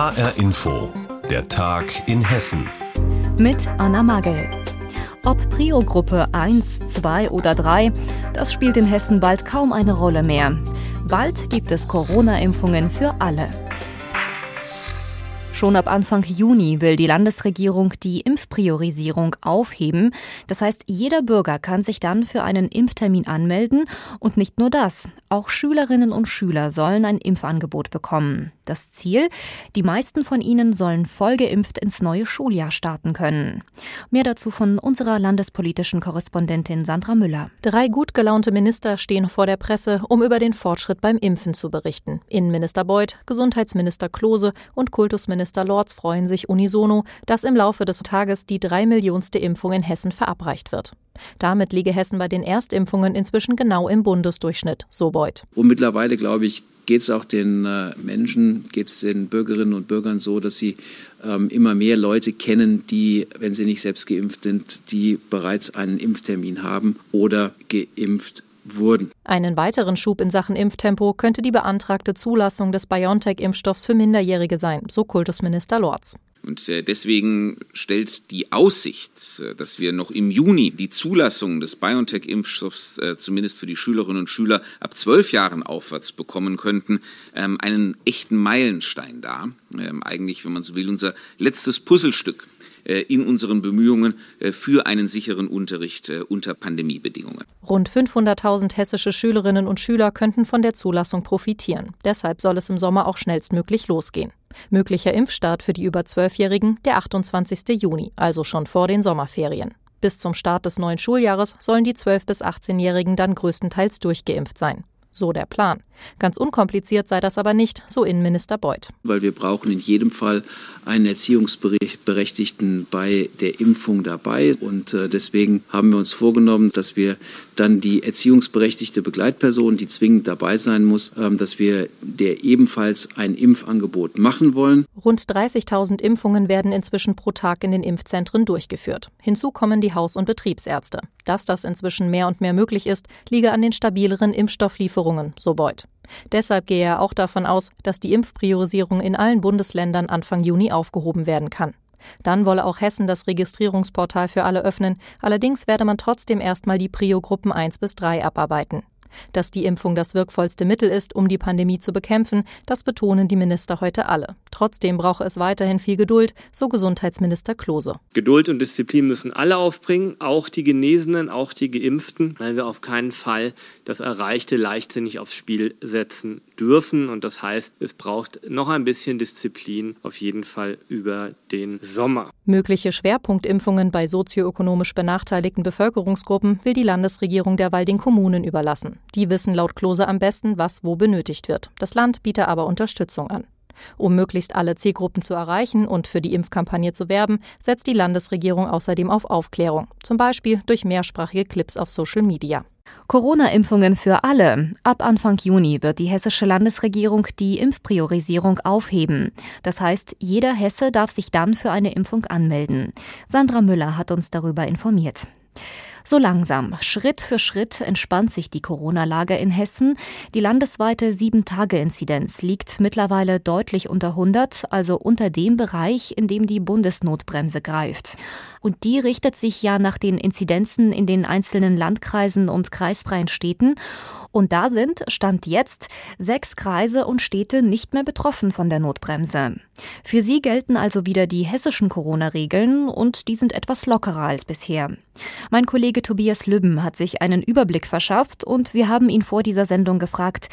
HR Info, der Tag in Hessen. Mit Anna Magel. Ob Prio-Gruppe 1, 2 oder 3, das spielt in Hessen bald kaum eine Rolle mehr. Bald gibt es Corona-Impfungen für alle. Schon ab Anfang Juni will die Landesregierung die Impfpriorisierung aufheben. Das heißt, jeder Bürger kann sich dann für einen Impftermin anmelden. Und nicht nur das, auch Schülerinnen und Schüler sollen ein Impfangebot bekommen. Das Ziel, die meisten von ihnen sollen vollgeimpft ins neue Schuljahr starten können. Mehr dazu von unserer landespolitischen Korrespondentin Sandra Müller. Drei gut gelaunte Minister stehen vor der Presse, um über den Fortschritt beim Impfen zu berichten. Innenminister Beuth, Gesundheitsminister Klose und Kultusminister Innenminister Lorz freuen sich unisono, dass im Laufe des Tages die drei Millionste Impfung in Hessen verabreicht wird. Damit liege Hessen bei den Erstimpfungen inzwischen genau im Bundesdurchschnitt, so Beuth. Und mittlerweile, glaube ich, geht es auch den äh, Menschen, geht es den Bürgerinnen und Bürgern so, dass sie ähm, immer mehr Leute kennen, die, wenn sie nicht selbst geimpft sind, die bereits einen Impftermin haben oder geimpft wurden. Einen weiteren Schub in Sachen Impftempo könnte die beantragte Zulassung des BioNTech-Impfstoffs für Minderjährige sein, so Kultusminister Lorz. Und äh, deswegen stellt die Aussicht, äh, dass wir noch im Juni die Zulassung des BioNTech-Impfstoffs äh, zumindest für die Schülerinnen und Schüler ab zwölf Jahren aufwärts bekommen könnten, ähm, einen echten Meilenstein dar. Ähm, eigentlich, wenn man so will, unser letztes Puzzlestück in unseren Bemühungen äh, für einen sicheren Unterricht äh, unter Pandemiebedingungen. Rund 500.000 hessische Schülerinnen und Schüler könnten von der Zulassung profitieren. Deshalb soll es im Sommer auch schnellstmöglich losgehen. Möglicher Impfstart für die über 12-Jährigen der 28. Juni, also schon vor den Sommerferien. Bis zum Start des neuen Schuljahres sollen die 12- bis 18-Jährigen dann größtenteils durchgeimpft sein. So der Plan. Ganz unkompliziert sei das aber nicht, so Innenminister Beuth. Weil wir brauchen in jedem Fall einen Erziehungsberechtigten bei der Impfung dabei. Und äh, deswegen haben wir uns vorgenommen, dass wir dann die erziehungsberechtigte Begleitperson, die zwingend dabei sein muss, ähm, dass wir der ebenfalls ein Impfangebot machen wollen. Rund 30.000 Impfungen werden inzwischen pro Tag in den Impfzentren durchgeführt. Hinzu kommen die Haus- und Betriebsärzte. Dass das inzwischen mehr und mehr möglich ist, liege an den stabileren Impfstofflieferungen, so Beuth. Deshalb gehe er auch davon aus, dass die Impfpriorisierung in allen Bundesländern Anfang Juni aufgehoben werden kann. Dann wolle auch Hessen das Registrierungsportal für alle öffnen, allerdings werde man trotzdem erstmal die Prio-Gruppen 1 bis 3 abarbeiten. Dass die Impfung das wirkvollste Mittel ist, um die Pandemie zu bekämpfen, das betonen die Minister heute alle. Trotzdem brauche es weiterhin viel Geduld, so Gesundheitsminister Klose. Geduld und Disziplin müssen alle aufbringen, auch die Genesenen, auch die Geimpften, weil wir auf keinen Fall das Erreichte leichtsinnig aufs Spiel setzen dürfen. Und das heißt, es braucht noch ein bisschen Disziplin, auf jeden Fall über den Sommer. Mögliche Schwerpunktimpfungen bei sozioökonomisch benachteiligten Bevölkerungsgruppen will die Landesregierung derweil den Kommunen überlassen. Die wissen laut Klose am besten, was wo benötigt wird. Das Land bietet aber Unterstützung an. Um möglichst alle Zielgruppen zu erreichen und für die Impfkampagne zu werben, setzt die Landesregierung außerdem auf Aufklärung, zum Beispiel durch mehrsprachige Clips auf Social Media. Corona-Impfungen für alle. Ab Anfang Juni wird die hessische Landesregierung die Impfpriorisierung aufheben. Das heißt, jeder Hesse darf sich dann für eine Impfung anmelden. Sandra Müller hat uns darüber informiert. So langsam, Schritt für Schritt entspannt sich die Corona-Lage in Hessen. Die landesweite 7-Tage-Inzidenz liegt mittlerweile deutlich unter 100, also unter dem Bereich, in dem die Bundesnotbremse greift. Und die richtet sich ja nach den Inzidenzen in den einzelnen Landkreisen und kreisfreien Städten. Und da sind, Stand jetzt, sechs Kreise und Städte nicht mehr betroffen von der Notbremse. Für sie gelten also wieder die hessischen Corona-Regeln und die sind etwas lockerer als bisher. Mein Kollege Tobias Lübben hat sich einen Überblick verschafft und wir haben ihn vor dieser Sendung gefragt,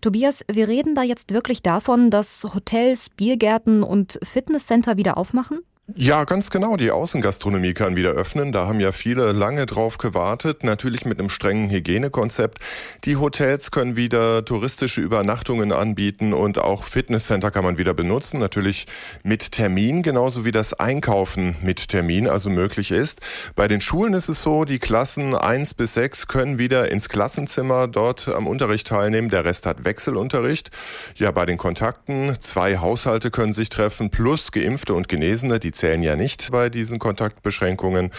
Tobias, wir reden da jetzt wirklich davon, dass Hotels, Biergärten und Fitnesscenter wieder aufmachen? Ja, ganz genau. Die Außengastronomie kann wieder öffnen. Da haben ja viele lange drauf gewartet. Natürlich mit einem strengen Hygienekonzept. Die Hotels können wieder touristische Übernachtungen anbieten und auch Fitnesscenter kann man wieder benutzen. Natürlich mit Termin, genauso wie das Einkaufen mit Termin also möglich ist. Bei den Schulen ist es so, die Klassen eins bis sechs können wieder ins Klassenzimmer dort am Unterricht teilnehmen. Der Rest hat Wechselunterricht. Ja, bei den Kontakten zwei Haushalte können sich treffen plus Geimpfte und Genesene. Die zählen ja nicht bei diesen Kontaktbeschränkungen.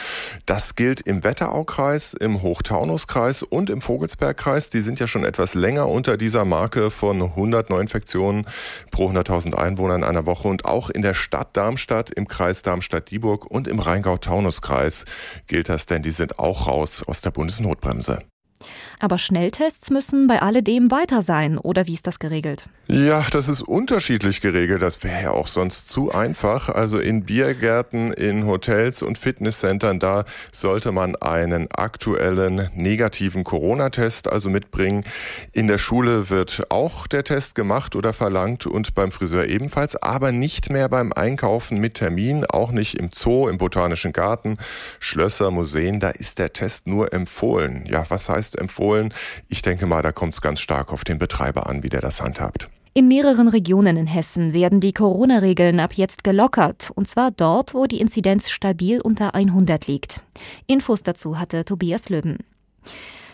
Das gilt im Wetteraukreis, im Hochtaunuskreis und im Vogelsbergkreis. Die sind ja schon etwas länger unter dieser Marke von 100 Neuinfektionen pro 100.000 Einwohner in einer Woche und auch in der Stadt Darmstadt, im Kreis Darmstadt-Dieburg und im Rheingau-Taunus-Kreis gilt das, denn die sind auch raus aus der Bundesnotbremse. Aber Schnelltests müssen bei alledem weiter sein, oder wie ist das geregelt? Ja, das ist unterschiedlich geregelt. Das wäre ja auch sonst zu einfach. Also in Biergärten, in Hotels und Fitnesscentern, da sollte man einen aktuellen negativen Corona-Test also mitbringen. In der Schule wird auch der Test gemacht oder verlangt und beim Friseur ebenfalls, aber nicht mehr beim Einkaufen mit Termin, auch nicht im Zoo, im Botanischen Garten, Schlösser, Museen, da ist der Test nur empfohlen. Ja, was heißt empfohlen? Ich denke mal, da kommt es ganz stark auf den Betreiber an, wie der das handhabt. In mehreren Regionen in Hessen werden die Corona-Regeln ab jetzt gelockert, und zwar dort, wo die Inzidenz stabil unter 100 liegt. Infos dazu hatte Tobias Löben.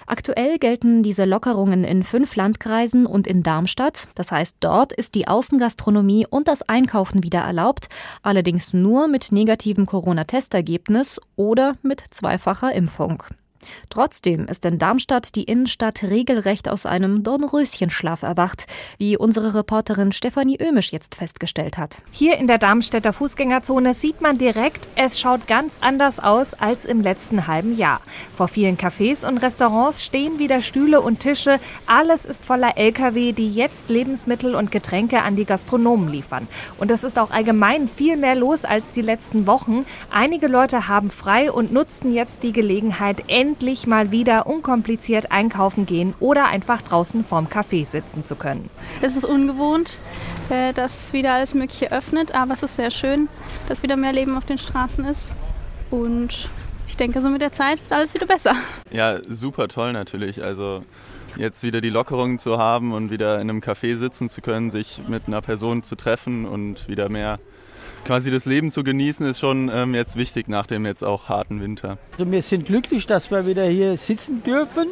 Aktuell gelten diese Lockerungen in fünf Landkreisen und in Darmstadt. Das heißt, dort ist die Außengastronomie und das Einkaufen wieder erlaubt, allerdings nur mit negativem Corona-Testergebnis oder mit zweifacher Impfung. Trotzdem ist in Darmstadt die Innenstadt regelrecht aus einem Dornröschenschlaf erwacht, wie unsere Reporterin Stefanie Ömisch jetzt festgestellt hat. Hier in der Darmstädter Fußgängerzone sieht man direkt, es schaut ganz anders aus als im letzten halben Jahr. Vor vielen Cafés und Restaurants stehen wieder Stühle und Tische. Alles ist voller Lkw, die jetzt Lebensmittel und Getränke an die Gastronomen liefern. Und es ist auch allgemein viel mehr los als die letzten Wochen. Einige Leute haben frei und nutzen jetzt die Gelegenheit, endlich endlich mal wieder unkompliziert einkaufen gehen oder einfach draußen vorm Café sitzen zu können. Es ist ungewohnt, äh, dass wieder alles Mögliche öffnet, aber es ist sehr schön, dass wieder mehr Leben auf den Straßen ist. Und ich denke, so mit der Zeit wird alles wieder besser. Ja, super toll natürlich. Also jetzt wieder die Lockerungen zu haben und wieder in einem Café sitzen zu können, sich mit einer Person zu treffen und wieder mehr quasi das Leben zu genießen, ist schon ähm, jetzt wichtig nach dem jetzt auch harten Winter. Also wir sind glücklich, dass wir wieder hier sitzen dürfen.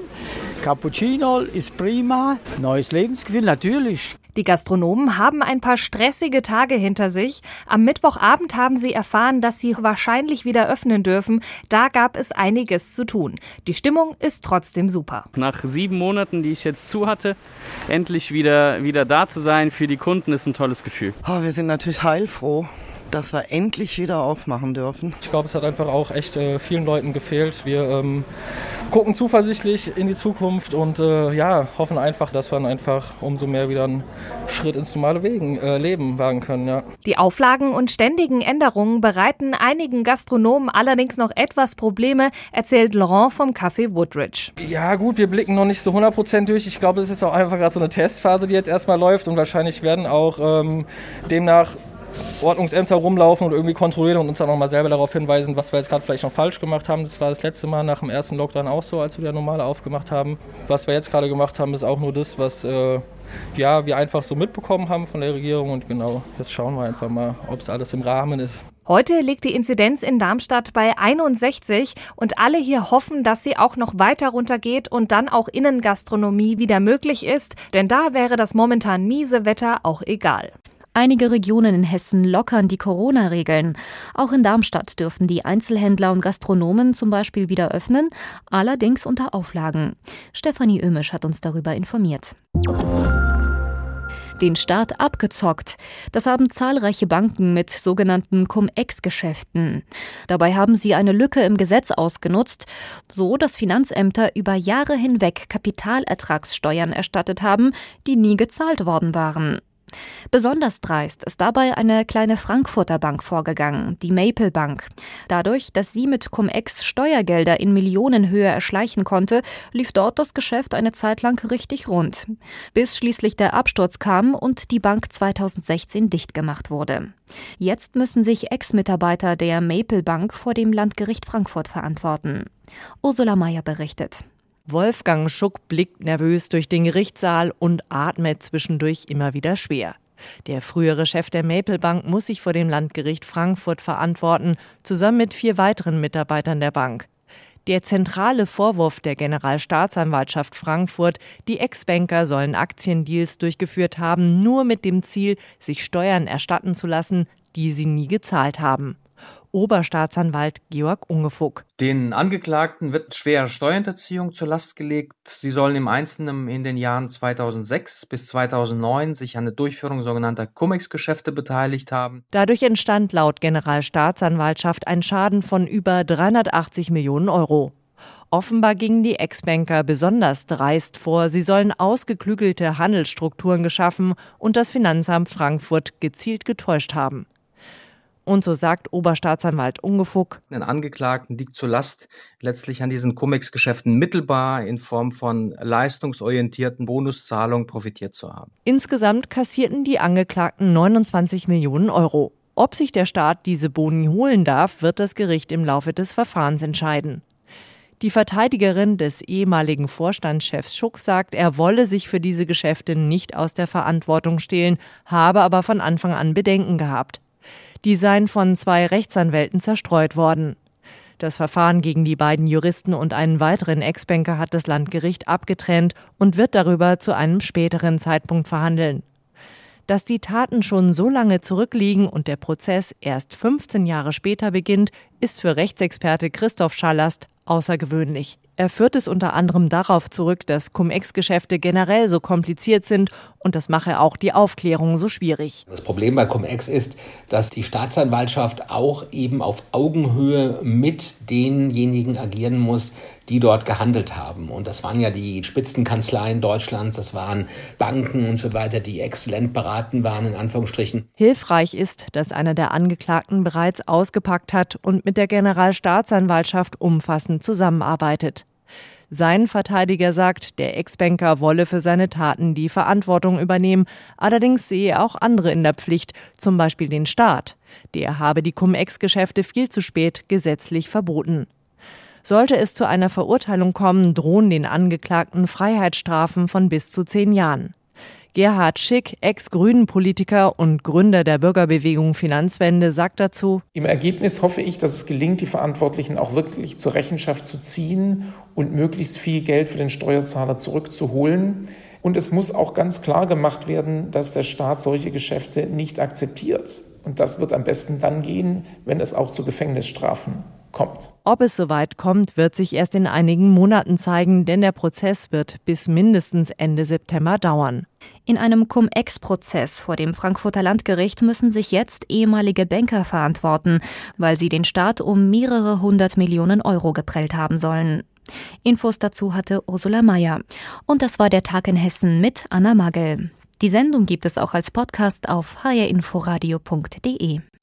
Cappuccino ist prima, neues Lebensgefühl natürlich. Die Gastronomen haben ein paar stressige Tage hinter sich. Am Mittwochabend haben sie erfahren, dass sie wahrscheinlich wieder öffnen dürfen. Da gab es einiges zu tun. Die Stimmung ist trotzdem super. Nach sieben Monaten, die ich jetzt zu hatte, endlich wieder, wieder da zu sein für die Kunden ist ein tolles Gefühl. Oh, wir sind natürlich heilfroh dass wir endlich wieder aufmachen dürfen. Ich glaube, es hat einfach auch echt äh, vielen Leuten gefehlt. Wir ähm, gucken zuversichtlich in die Zukunft und äh, ja, hoffen einfach, dass wir einfach umso mehr wieder einen Schritt ins normale Wegen, äh, Leben wagen können. Ja. Die Auflagen und ständigen Änderungen bereiten einigen Gastronomen allerdings noch etwas Probleme, erzählt Laurent vom Café Woodridge. Ja gut, wir blicken noch nicht so 100% durch. Ich glaube, es ist auch einfach gerade so eine Testphase, die jetzt erstmal läuft und wahrscheinlich werden auch ähm, demnach Ordnungsämter rumlaufen und irgendwie kontrollieren und uns dann nochmal selber darauf hinweisen, was wir jetzt gerade vielleicht noch falsch gemacht haben. Das war das letzte Mal nach dem ersten Lockdown auch so, als wir wieder normal aufgemacht haben. Was wir jetzt gerade gemacht haben, ist auch nur das, was äh, ja, wir einfach so mitbekommen haben von der Regierung. Und genau, jetzt schauen wir einfach mal, ob es alles im Rahmen ist. Heute liegt die Inzidenz in Darmstadt bei 61 und alle hier hoffen, dass sie auch noch weiter runtergeht und dann auch Innengastronomie wieder möglich ist, denn da wäre das momentan miese Wetter auch egal. Einige Regionen in Hessen lockern die Corona-Regeln. Auch in Darmstadt dürfen die Einzelhändler und Gastronomen zum Beispiel wieder öffnen, allerdings unter Auflagen. Stefanie Ömisch hat uns darüber informiert den Staat abgezockt. Das haben zahlreiche Banken mit sogenannten Cum-Ex-Geschäften. Dabei haben sie eine Lücke im Gesetz ausgenutzt, so dass Finanzämter über Jahre hinweg Kapitalertragssteuern erstattet haben, die nie gezahlt worden waren. Besonders dreist ist dabei eine kleine Frankfurter Bank vorgegangen, die Maple Bank. Dadurch, dass sie mit Cum-Ex Steuergelder in Millionenhöhe erschleichen konnte, lief dort das Geschäft eine Zeit lang richtig rund. Bis schließlich der Absturz kam und die Bank 2016 dicht gemacht wurde. Jetzt müssen sich Ex-Mitarbeiter der Maple Bank vor dem Landgericht Frankfurt verantworten. Ursula Mayer berichtet. Wolfgang Schuck blickt nervös durch den Gerichtssaal und atmet zwischendurch immer wieder schwer. Der frühere Chef der Maple Bank muss sich vor dem Landgericht Frankfurt verantworten, zusammen mit vier weiteren Mitarbeitern der Bank. Der zentrale Vorwurf der Generalstaatsanwaltschaft Frankfurt, die Ex-Banker sollen Aktiendeals durchgeführt haben, nur mit dem Ziel, sich Steuern erstatten zu lassen, die sie nie gezahlt haben. Oberstaatsanwalt Georg Ungefuck. Den Angeklagten wird schwere Steuerhinterziehung zur Last gelegt. Sie sollen im Einzelnen in den Jahren 2006 bis 2009 sich an der Durchführung sogenannter Cum-Ex-Geschäfte beteiligt haben. Dadurch entstand laut Generalstaatsanwaltschaft ein Schaden von über 380 Millionen Euro. Offenbar gingen die Ex-Banker besonders dreist vor. Sie sollen ausgeklügelte Handelsstrukturen geschaffen und das Finanzamt Frankfurt gezielt getäuscht haben. Und so sagt Oberstaatsanwalt Ungefuck. Den Angeklagten liegt zur Last, letztlich an diesen Cum-Ex-Geschäften mittelbar in Form von leistungsorientierten Bonuszahlungen profitiert zu haben. Insgesamt kassierten die Angeklagten 29 Millionen Euro. Ob sich der Staat diese Boni holen darf, wird das Gericht im Laufe des Verfahrens entscheiden. Die Verteidigerin des ehemaligen Vorstandschefs Schuck sagt, er wolle sich für diese Geschäfte nicht aus der Verantwortung stehlen, habe aber von Anfang an Bedenken gehabt. Die seien von zwei Rechtsanwälten zerstreut worden. Das Verfahren gegen die beiden Juristen und einen weiteren Ex-Banker hat das Landgericht abgetrennt und wird darüber zu einem späteren Zeitpunkt verhandeln. Dass die Taten schon so lange zurückliegen und der Prozess erst 15 Jahre später beginnt, ist für Rechtsexperte Christoph Schallast außergewöhnlich. Er führt es unter anderem darauf zurück, dass Cum-Ex-Geschäfte generell so kompliziert sind und das mache auch die Aufklärung so schwierig. Das Problem bei Cum-Ex ist, dass die Staatsanwaltschaft auch eben auf Augenhöhe mit denjenigen agieren muss, die dort gehandelt haben. Und das waren ja die Spitzenkanzleien Deutschlands, das waren Banken und so weiter, die exzellent beraten waren, in Anführungsstrichen. Hilfreich ist, dass einer der Angeklagten bereits ausgepackt hat und mit der Generalstaatsanwaltschaft umfassend zusammenarbeitet. Sein Verteidiger sagt, der Ex-Banker wolle für seine Taten die Verantwortung übernehmen, allerdings sehe auch andere in der Pflicht, zum Beispiel den Staat. Der habe die Cum-Ex-Geschäfte viel zu spät gesetzlich verboten. Sollte es zu einer Verurteilung kommen, drohen den Angeklagten Freiheitsstrafen von bis zu zehn Jahren. Gerhard Schick, Ex-Grünen-Politiker und Gründer der Bürgerbewegung Finanzwende, sagt dazu: Im Ergebnis hoffe ich, dass es gelingt, die Verantwortlichen auch wirklich zur Rechenschaft zu ziehen und möglichst viel Geld für den Steuerzahler zurückzuholen. Und es muss auch ganz klar gemacht werden, dass der Staat solche Geschäfte nicht akzeptiert. Und das wird am besten dann gehen, wenn es auch zu Gefängnisstrafen kommt. Ob es soweit kommt, wird sich erst in einigen Monaten zeigen, denn der Prozess wird bis mindestens Ende September dauern. In einem Cum-Ex-Prozess vor dem Frankfurter Landgericht müssen sich jetzt ehemalige Banker verantworten, weil sie den Staat um mehrere hundert Millionen Euro geprellt haben sollen. Infos dazu hatte Ursula Mayer. Und das war der Tag in Hessen mit Anna Magel. Die Sendung gibt es auch als Podcast auf hrinforadio.de.